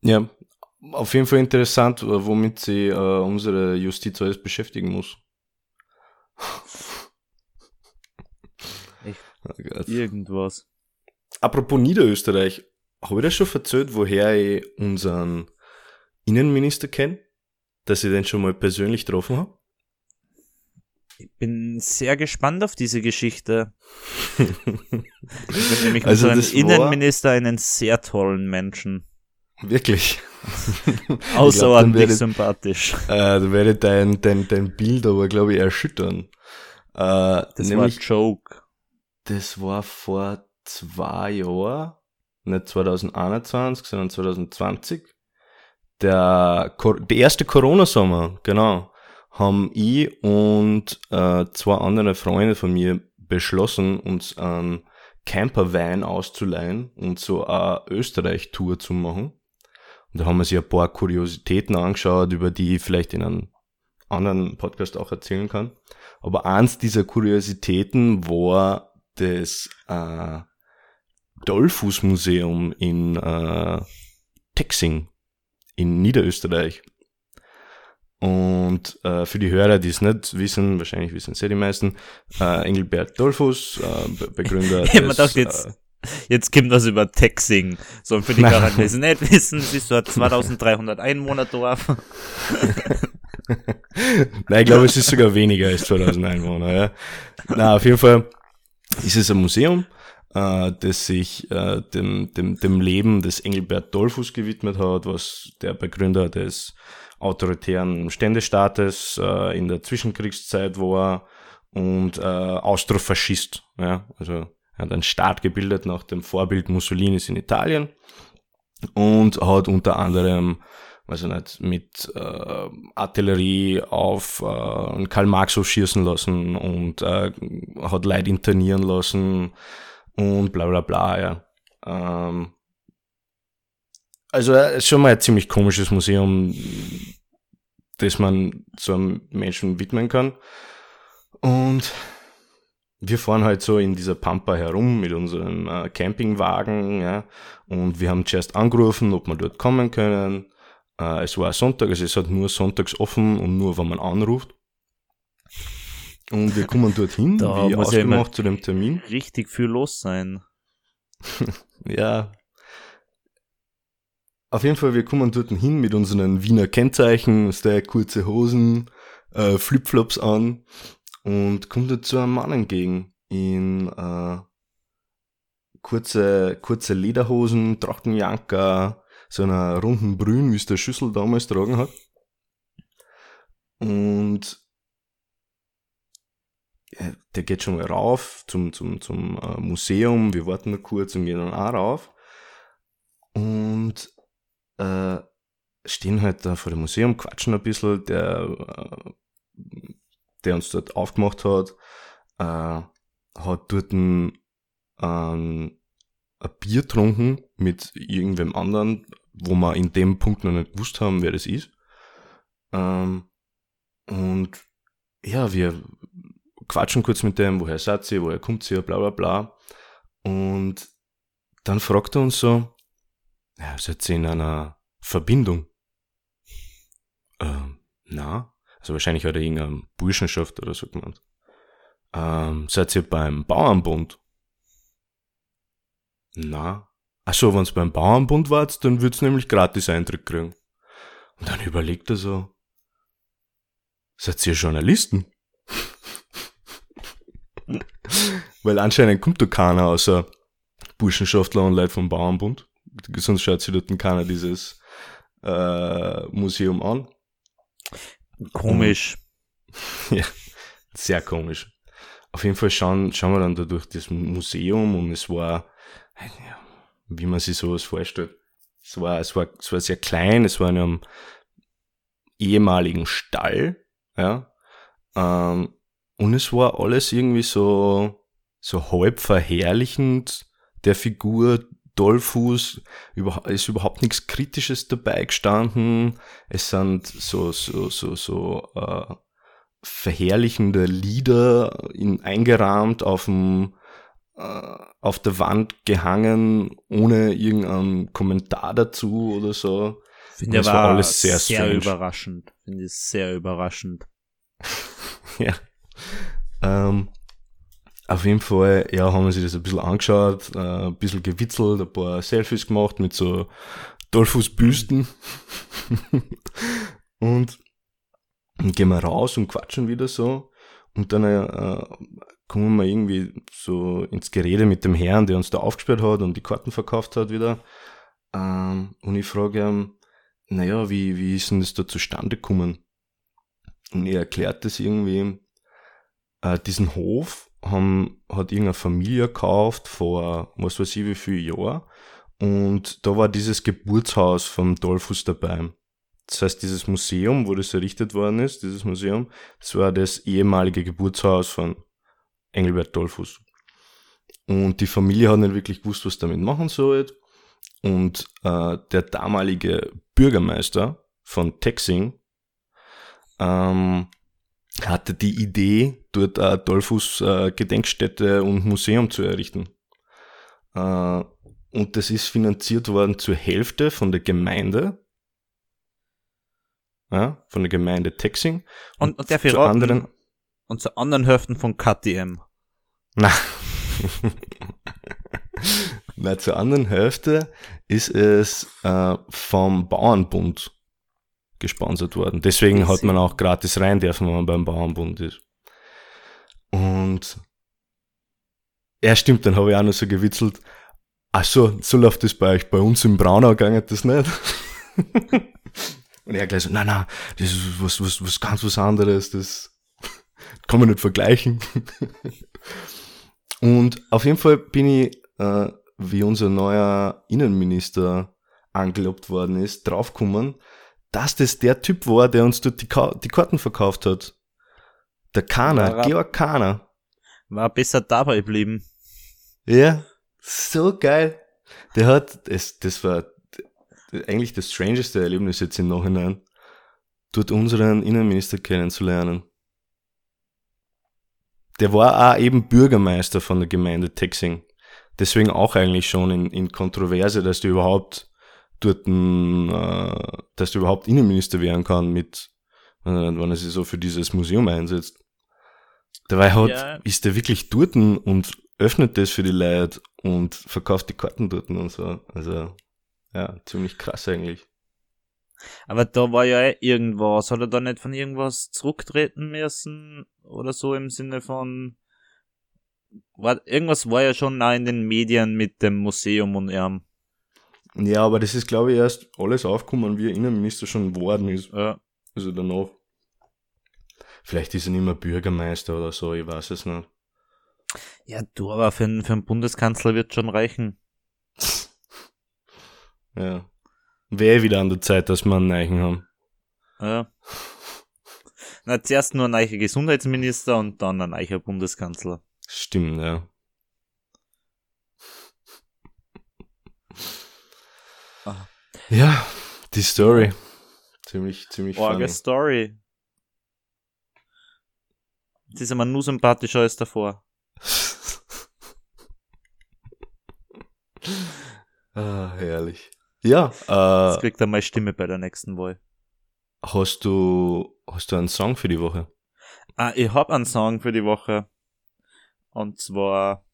Ja, auf jeden Fall interessant, äh, womit sie äh, unsere Justiz alles beschäftigen muss. Echt? Oh. Irgendwas. Apropos Niederösterreich, habe ich das schon erzählt, woher ich unseren Innenminister kenne? Dass ich den schon mal persönlich getroffen habe? Ich bin sehr gespannt auf diese Geschichte. Ich finde nämlich Also war- Innenminister einen sehr tollen Menschen. Wirklich. Außerordentlich sympathisch. Äh, da werde ich dein, dein, dein Bild aber, glaube ich, erschüttern. Äh, Das nämlich, war ein Joke. das war vor zwei Jahren, nicht 2021, sondern 2020. Der, der erste Corona-Sommer, genau, haben ich und äh, zwei andere Freunde von mir beschlossen, uns einen Campervan auszuleihen und so eine Österreich-Tour zu machen. Und da haben wir sich ein paar Kuriositäten angeschaut, über die ich vielleicht in einem anderen Podcast auch erzählen kann. Aber eins dieser Kuriositäten war das äh, Dollfuß Museum in äh, Texing in Niederösterreich. Und äh, für die Hörer, die es nicht wissen, wahrscheinlich wissen es ja die meisten, äh, Engelbert Dollfuß, äh, Be- Begründer hab mir des, jetzt, jetzt kommt das über Texing. So, und für die Nein. Garant, die es nicht wissen, es ist so ein 2300 Einwohner-Dorf. Nein, ich glaube, es ist sogar weniger als 2000 Einwohner. Ja. Na, auf jeden Fall ist es ein Museum, äh, das sich äh, dem, dem, dem Leben des Engelbert Dollfuß gewidmet hat, was der Begründer des autoritären Ständestaates äh, in der Zwischenkriegszeit war und äh, Austrofaschist. Ja. Also hat einen Staat gebildet nach dem Vorbild Mussolinis in Italien und hat unter anderem weiß ich nicht, mit äh, Artillerie auf äh, Karl Marx schießen lassen und äh, hat Leute internieren lassen und bla bla bla, ja. Ähm, also äh, schon mal ein ziemlich komisches Museum, das man so einem Menschen widmen kann. Und wir fahren halt so in dieser Pampa herum mit unserem äh, Campingwagen, ja, und wir haben zuerst angerufen, ob wir dort kommen können. Äh, es war Sonntag, also es hat nur sonntags offen und nur, wenn man anruft. Und wir kommen dorthin, Da wie ja immer- ausgemacht zu dem Termin. Richtig viel los sein. Ja. Auf jeden Fall, wir kommen dort hin mit unseren Wiener Kennzeichen, ist der kurze Hosen, äh, Flipflops an und kommt dort zu einem Mann entgegen in äh, kurze, kurze Lederhosen, Trachtenjanker, so einer runden Brühen, wie es der Schüssel damals tragen hat. Und der geht schon mal rauf zum, zum, zum äh, Museum. Wir warten noch kurz und gehen dann auch rauf. Und äh, stehen halt da vor dem Museum, quatschen ein bisschen. Der, äh, der uns dort aufgemacht hat, äh, hat dort ein, ein, ein Bier getrunken mit irgendwem anderen wo wir in dem Punkt noch nicht gewusst haben, wer das ist. Ähm, und ja, wir quatschen kurz mit dem, woher seid ihr, woher kommt ihr, bla bla bla. Und dann fragt er uns so, ja, seid ihr in einer Verbindung? Ähm, na, also wahrscheinlich hat er irgendeine Burschenschaft oder so genannt. Ähm, seid ihr beim Bauernbund? Na. Ach so, wenn's beim Bauernbund wart, dann würd's nämlich gratis Eintritt kriegen. Und dann überlegt er so, seid ihr Journalisten? Weil anscheinend kommt da keiner außer Burschenschaftler und Leute vom Bauernbund. Sonst schaut sich dort keiner dieses äh, Museum an. Komisch. ja, sehr komisch. Auf jeden Fall schauen, schauen wir dann da durch das Museum und es war, wie man sich sowas vorstellt. Es war, es war, es war sehr klein, es war in einem ehemaligen Stall, ja, ähm, und es war alles irgendwie so, so halb verherrlichend der Figur Dollfuß, ist überhaupt nichts Kritisches dabei gestanden. Es sind so, so, so, so äh, verherrlichende Lieder in, eingerahmt auf dem äh, auf der Wand gehangen, ohne irgendeinen Kommentar dazu oder so. Finde das war, war alles sehr, sehr überraschend. Finde ich sehr überraschend. ja. Ähm, auf jeden Fall, ja, haben wir sich das ein bisschen angeschaut, äh, ein bisschen gewitzelt, ein paar Selfies gemacht mit so Dollfußbüsten. und dann gehen wir raus und quatschen wieder so. Und dann äh, kommen wir irgendwie so ins Gerede mit dem Herrn, der uns da aufgesperrt hat und die Karten verkauft hat wieder. Ähm, und ich frage ihn, naja, wie, wie ist denn das da zustande gekommen? Und er erklärt das irgendwie, äh, diesen Hof haben, hat irgendeine Familie gekauft vor, was weiß ich, wie viel Jahren. Und da war dieses Geburtshaus vom Dolphus dabei. Das heißt, dieses Museum, wo das errichtet worden ist, dieses Museum, das war das ehemalige Geburtshaus von Engelbert Dolphus. Und die Familie hat nicht wirklich gewusst, was damit machen soll. Und äh, der damalige Bürgermeister von Texing ähm, hatte die Idee, dort eine Dollfuß äh, Gedenkstätte und Museum zu errichten. Äh, und das ist finanziert worden zur Hälfte von der Gemeinde, ja, von der Gemeinde Texing. Und, und der zu anderen und zu anderen Hälften von KTM. Na. Na, zur anderen Hälfte ist es äh, vom Bauernbund gesponsert worden. Deswegen hat man auch gratis rein dürfen, wenn man beim Bauernbund ist. Und ja, stimmt, dann habe ich auch noch so gewitzelt. Ach so, so läuft das bei euch. Bei uns im Braunau geht das nicht. Und er gleich so, nein, nein, das ist was, was, was ganz was anderes, das kann man nicht vergleichen. Und auf jeden Fall bin ich, äh, wie unser neuer Innenminister angelobt worden ist, draufgekommen, dass das der Typ war, der uns dort die, Ka die Karten verkauft hat. Der Kana, Georg Kana. War besser dabei geblieben. Ja, so geil. Der hat, das, das war eigentlich das strangeste Erlebnis jetzt im Nachhinein, dort unseren Innenminister kennenzulernen. Der war auch eben Bürgermeister von der Gemeinde Texing. Deswegen auch eigentlich schon in, in Kontroverse, dass du überhaupt dort, äh, dass du überhaupt Innenminister werden kann mit, äh, wenn er sich so für dieses Museum einsetzt. Dabei hat, ja. ist der wirklich dort und öffnet das für die Leute und verkauft die Karten dort und so. Also, ja, ziemlich krass eigentlich. Aber da war ja eh irgendwas. Hat er da nicht von irgendwas zurücktreten müssen? Oder so im Sinne von. War, irgendwas war ja schon in den Medien mit dem Museum und ihm. Ja, aber das ist, glaube ich, erst alles aufgekommen, wie er Innenminister schon geworden ist. Ja. Also danach. Vielleicht ist er nicht mehr Bürgermeister oder so, ich weiß es nicht. Ja, du, aber für, einen, für einen Bundeskanzler wird schon reichen. ja. Wäre wieder an der Zeit, dass wir einen Neichen haben. Ja. Na, zuerst nur ein neuer Gesundheitsminister und dann ein neuer Bundeskanzler. Stimmt, ja. Ja, die Story. Ziemlich, ziemlich Orge. Story. Das ist immer nur sympathischer als davor. ah, herrlich. Ja, Jetzt äh, kriegt er mal Stimme bei der nächsten Wahl. hast du, hast du einen Song für die Woche? Ah, ich hab einen Song für die Woche. Und zwar,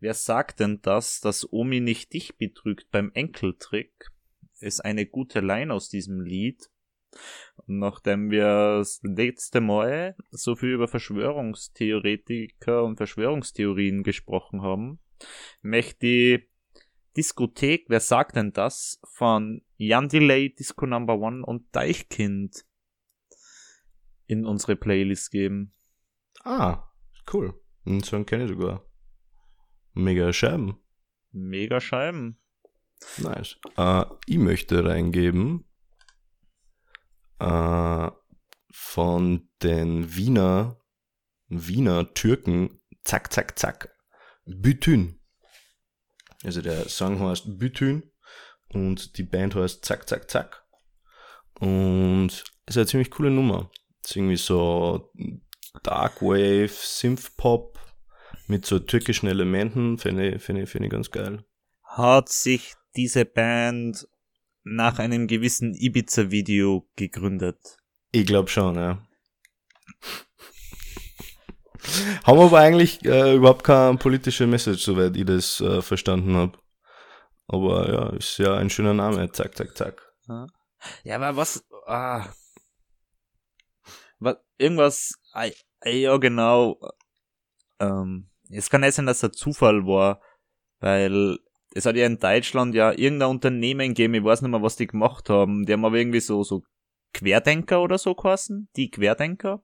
wer sagt denn das, dass Omi nicht dich betrügt beim Enkeltrick? Ist eine gute Line aus diesem Lied. Und nachdem wir das letzte Mal so viel über Verschwörungstheoretiker und Verschwörungstheorien gesprochen haben, möchte ich Diskothek, wer sagt denn das, von Jan Delay, Disco Number One und Deichkind in unsere Playlist geben. Ah, cool. Den Song kenne ich sogar. Mega Scheiben. Mega Scheiben. Nice. Äh, ich möchte reingeben äh, von den Wiener Wiener Türken Zack Zack Zack Bütün. Also der Song heißt Bütün und die Band heißt Zack Zack Zack. Und es ist eine ziemlich coole Nummer. Es ist irgendwie so Darkwave, Synth-Pop mit so türkischen Elementen. Finde ich, finde ich, finde ich ganz geil. Hat sich diese Band nach einem gewissen Ibiza-Video gegründet? Ich glaube schon, ja. Haben aber eigentlich äh, überhaupt keine politische Message, soweit ich das äh, verstanden habe. Aber ja, ist ja ein schöner Name. Zack, zack, zack. Ja, aber was, ah, was, irgendwas, ah, ja genau, ähm, es kann nicht sein, dass das Zufall war, weil es hat ja in Deutschland ja irgendein Unternehmen gegeben, ich weiß nicht mehr, was die gemacht haben, die haben aber irgendwie so, so Querdenker oder so geheißen, die Querdenker.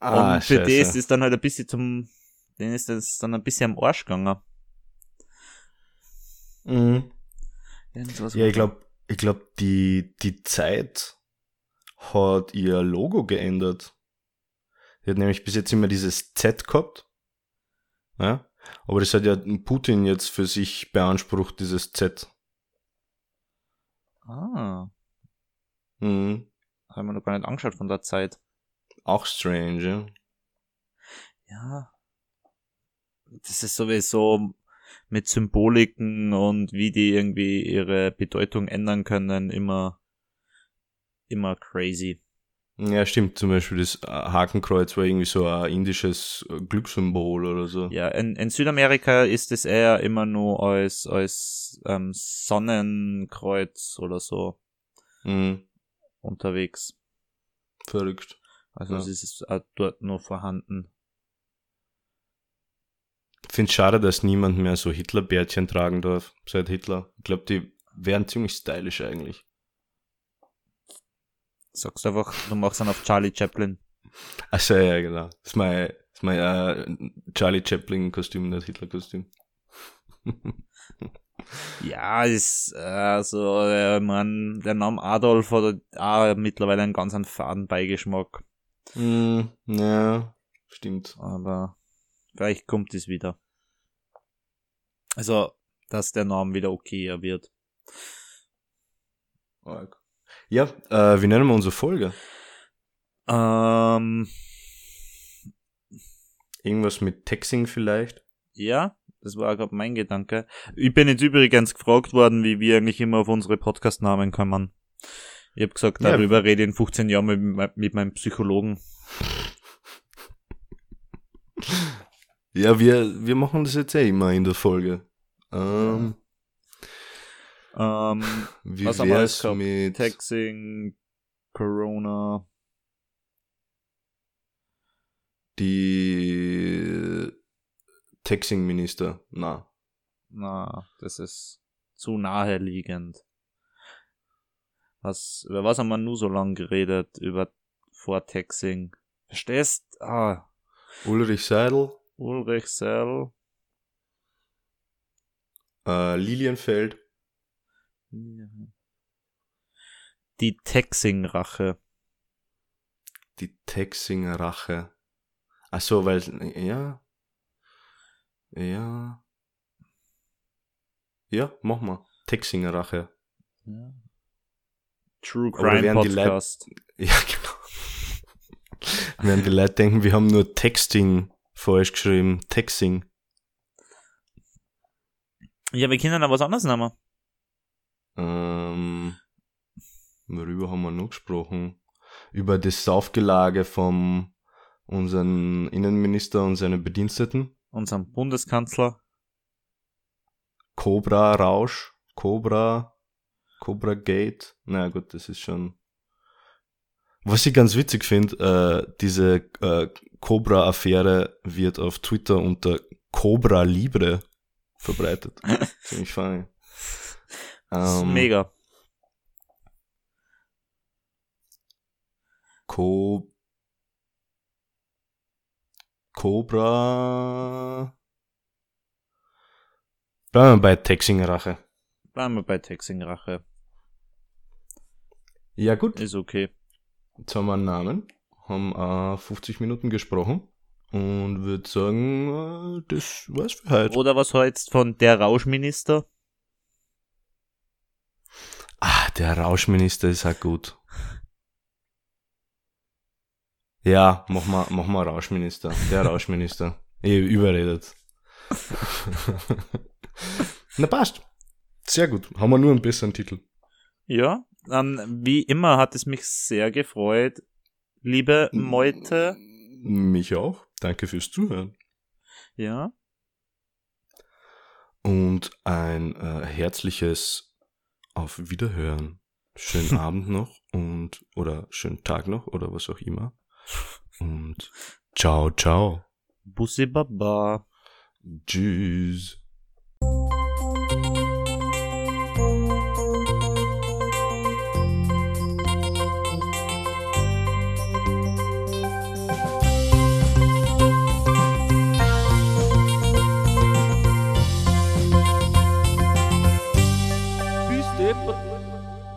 und für das ist dann halt ein bisschen zum, denen ist das dann ein bisschen am Arsch gegangen. Mhm. Ja, ich glaube, ich glaub, die, die Zeit hat ihr Logo geändert. Die hat nämlich bis jetzt immer dieses Z gehabt. Ja? Aber das hat ja Putin jetzt für sich beansprucht, dieses Z. Ah, Mhm. haben wir noch gar nicht angeschaut von der Zeit. Auch strange, ja. Ja. Das ist sowieso mit Symboliken und wie die irgendwie ihre Bedeutung ändern können, immer, immer crazy. Ja, stimmt. Zum Beispiel das Hakenkreuz war irgendwie so ein indisches Glückssymbol oder so. Ja, in, in Südamerika ist es eher immer nur als, als ähm, Sonnenkreuz oder so Mhm. unterwegs. Verrückt. Also Ja. es ist auch dort nur vorhanden. Ich finde schade, dass niemand mehr so Hitlerbärtchen tragen darf, seit Hitler. Ich glaube, die wären ziemlich stylisch eigentlich. Sagst einfach, du machst dann auf Charlie Chaplin. Achso, ja, genau. Das ist mein, das ist mein äh, Charlie Chaplin-Kostüm, nicht Hitler-Kostüm. Ja, ist, also, äh, man, der Name Adolf hat auch mittlerweile einen ganz einen faden Beigeschmack. Mm, ja, stimmt. Aber vielleicht kommt es wieder. Also, dass der Name wieder okayer wird. Arg. Ja, äh, wie nennen wir unsere Folge? Ähm, Irgendwas mit Texting vielleicht? ja, das war gerade mein Gedanke. Ich bin jetzt übrigens gefragt worden, wie wir eigentlich immer auf unsere Podcast-Namen kommen. Ich habe gesagt, Ja. darüber rede ich in 15 Jahren mit, mit meinem Psychologen. Ja, wir, wir machen das jetzt eh immer in der Folge. Ähm, Ähm, wie Was haben wir gehabt? mit Texting, Corona, die Texting-Minister? Na. na, das ist zu naheliegend. Was, über was haben wir nur so lange geredet? Über Vortexting. Verstehst? Ah, Ulrich Seidel, Ulrich Sell. äh, Lilienfeld. Die Texing-Rache. Die Texing-Rache. Ach so, weil, ja. Ja. Ja, mach mal. Texing-Rache. Ja. True Crime Leute- Podcast. Ja, genau. Während die Leute denken, wir haben nur Texting falsch geschrieben. Texting. Ja, wir können aber was anderes nehmen. Ähm, worüber haben wir noch gesprochen? Über das Saufgelage vom unseren Innenminister und seine Bediensteten. Unserem Bundeskanzler. Cobra Rausch, Cobra, Cobra Gate. Na gut, das ist schon. Was ich ganz witzig finde, äh, diese äh, Cobra-Affäre wird auf Twitter unter Cobra Libre verbreitet. Ziemlich funny. Das ist Ähm, mega. Co Cobra. Bleiben wir bei Texing-Rache. Bleiben wir bei Texting-Rache. Ja gut, Ist okay. jetzt haben wir einen Namen, haben äh, 50 Minuten gesprochen und würde sagen, äh, das war's für heute. Oder was hältst von der Rauschminister? Ah, der Rauschminister ist auch gut. Ja, mach mal, mach mal Rauschminister. Der Rauschminister. Eh, überredet. Na passt. Sehr gut. Haben wir nur einen besseren Titel. Ja, dann wie immer hat es mich sehr gefreut, liebe Meute. Mich auch. Danke fürs Zuhören. Ja, Und ein äh, herzliches Auf Wiederhören. Schönen Abend noch und oder schönen Tag noch oder was auch immer. Und ciao, ciao. Bussi Baba. Tschüss.